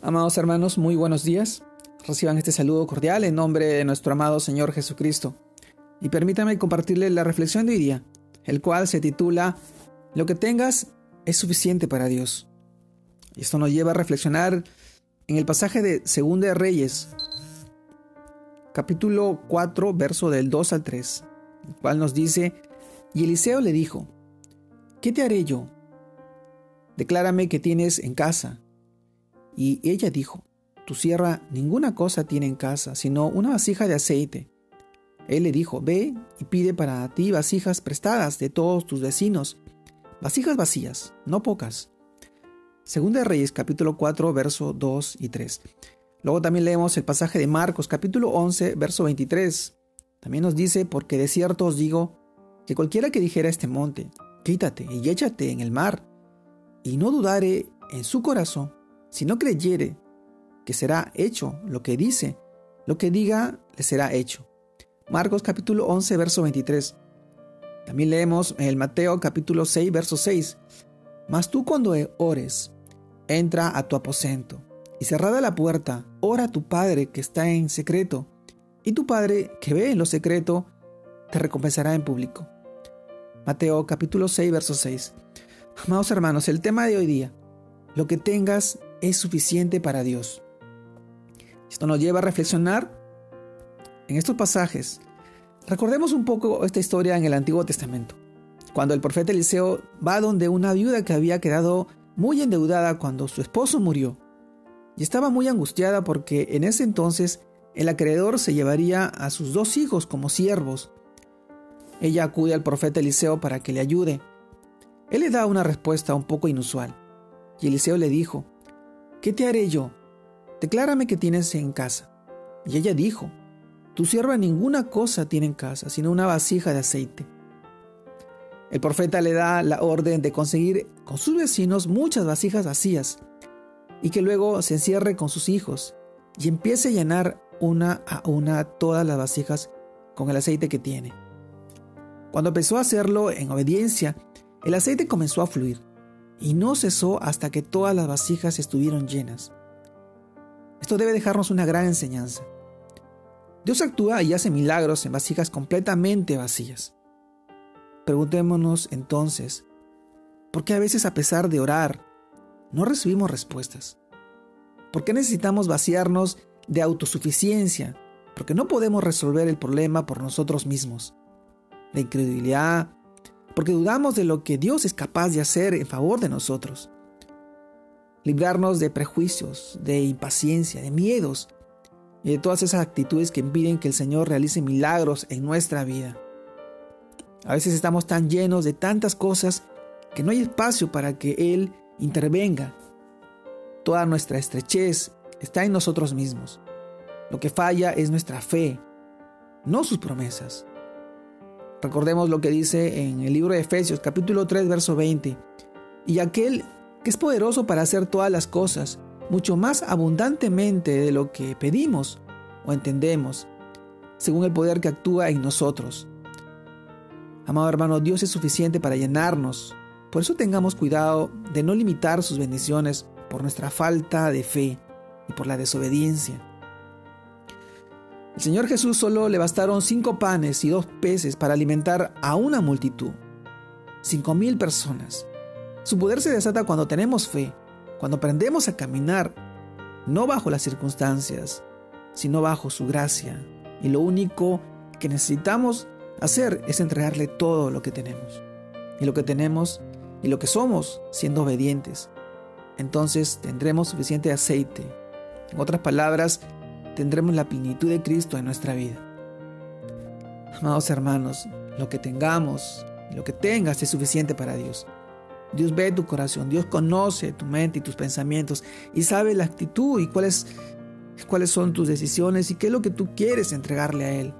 Amados hermanos, muy buenos días. Reciban este saludo cordial en nombre de nuestro amado Señor Jesucristo. Y permítanme compartirles la reflexión de hoy día, el cual se titula Lo que tengas es suficiente para Dios. Y esto nos lleva a reflexionar en el pasaje de Segunda de Reyes, capítulo 4, verso del 2 al 3, el cual nos dice, y Eliseo le dijo, ¿qué te haré yo? Declárame que tienes en casa y ella dijo, Tu sierra ninguna cosa tiene en casa, sino una vasija de aceite. Él le dijo, Ve y pide para ti vasijas prestadas de todos tus vecinos, vasijas vacías, no pocas. Segunda de Reyes, capítulo 4, verso 2 y 3. Luego también leemos el pasaje de Marcos, capítulo 11, verso 23. También nos dice, porque de cierto os digo, que cualquiera que dijera este monte, quítate y échate en el mar, y no dudare en su corazón, si no creyere que será hecho lo que dice, lo que diga le será hecho. Marcos capítulo 11, verso 23. También leemos el Mateo capítulo 6, verso 6. Mas tú cuando ores, entra a tu aposento y cerrada la puerta, ora a tu Padre que está en secreto, y tu Padre que ve en lo secreto, te recompensará en público. Mateo capítulo 6, verso 6. Amados hermanos, el tema de hoy día, lo que tengas es suficiente para Dios. Esto nos lleva a reflexionar en estos pasajes. Recordemos un poco esta historia en el Antiguo Testamento, cuando el profeta Eliseo va donde una viuda que había quedado muy endeudada cuando su esposo murió, y estaba muy angustiada porque en ese entonces el acreedor se llevaría a sus dos hijos como siervos. Ella acude al profeta Eliseo para que le ayude. Él le da una respuesta un poco inusual, y Eliseo le dijo, ¿Qué te haré yo? Declárame que tienes en casa. Y ella dijo, Tu sierva ninguna cosa tiene en casa, sino una vasija de aceite. El profeta le da la orden de conseguir con sus vecinos muchas vasijas vacías y que luego se encierre con sus hijos y empiece a llenar una a una todas las vasijas con el aceite que tiene. Cuando empezó a hacerlo en obediencia, el aceite comenzó a fluir y no cesó hasta que todas las vasijas estuvieron llenas. Esto debe dejarnos una gran enseñanza. Dios actúa y hace milagros en vasijas completamente vacías. Preguntémonos entonces, ¿por qué a veces a pesar de orar no recibimos respuestas? ¿Por qué necesitamos vaciarnos de autosuficiencia? Porque no podemos resolver el problema por nosotros mismos. La incredulidad, porque dudamos de lo que Dios es capaz de hacer en favor de nosotros. Librarnos de prejuicios, de impaciencia, de miedos y de todas esas actitudes que impiden que el Señor realice milagros en nuestra vida. A veces estamos tan llenos de tantas cosas que no hay espacio para que Él intervenga. Toda nuestra estrechez está en nosotros mismos. Lo que falla es nuestra fe, no sus promesas. Recordemos lo que dice en el libro de Efesios capítulo 3 verso 20. Y aquel que es poderoso para hacer todas las cosas, mucho más abundantemente de lo que pedimos o entendemos, según el poder que actúa en nosotros. Amado hermano, Dios es suficiente para llenarnos. Por eso tengamos cuidado de no limitar sus bendiciones por nuestra falta de fe y por la desobediencia. El Señor Jesús solo le bastaron cinco panes y dos peces para alimentar a una multitud. Cinco mil personas. Su poder se desata cuando tenemos fe, cuando aprendemos a caminar, no bajo las circunstancias, sino bajo su gracia. Y lo único que necesitamos hacer es entregarle todo lo que tenemos. Y lo que tenemos y lo que somos siendo obedientes. Entonces tendremos suficiente aceite. En otras palabras, tendremos la plenitud de Cristo en nuestra vida. Amados hermanos, lo que tengamos, lo que tengas es suficiente para Dios. Dios ve tu corazón, Dios conoce tu mente y tus pensamientos y sabe la actitud y cuáles, cuáles son tus decisiones y qué es lo que tú quieres entregarle a Él.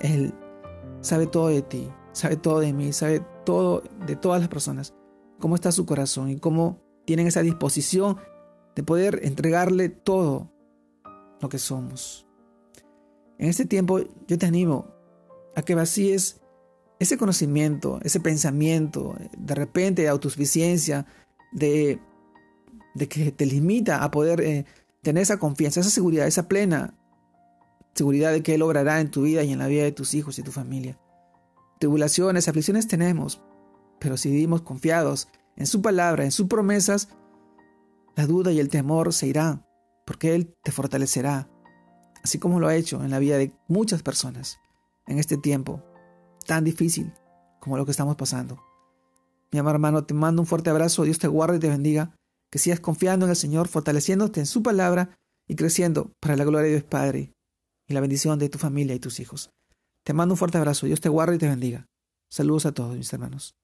Él sabe todo de ti, sabe todo de mí, sabe todo de todas las personas, cómo está su corazón y cómo tienen esa disposición de poder entregarle todo lo que somos. En este tiempo yo te animo a que vacíes ese conocimiento, ese pensamiento, de repente de autosuficiencia, de que te limita a poder eh, tener esa confianza, esa seguridad, esa plena seguridad de que Él obrará en tu vida y en la vida de tus hijos y tu familia. Tribulaciones, aflicciones tenemos, pero si vivimos confiados en su palabra, en sus promesas, la duda y el temor se irán, porque Él te fortalecerá, así como lo ha hecho en la vida de muchas personas en este tiempo tan difícil como lo que estamos pasando. Mi amado hermano, te mando un fuerte abrazo, Dios te guarde y te bendiga, que sigas confiando en el Señor, fortaleciéndote en su palabra y creciendo para la gloria de Dios Padre y la bendición de tu familia y tus hijos. Te mando un fuerte abrazo, Dios te guarde y te bendiga. Saludos a todos mis hermanos.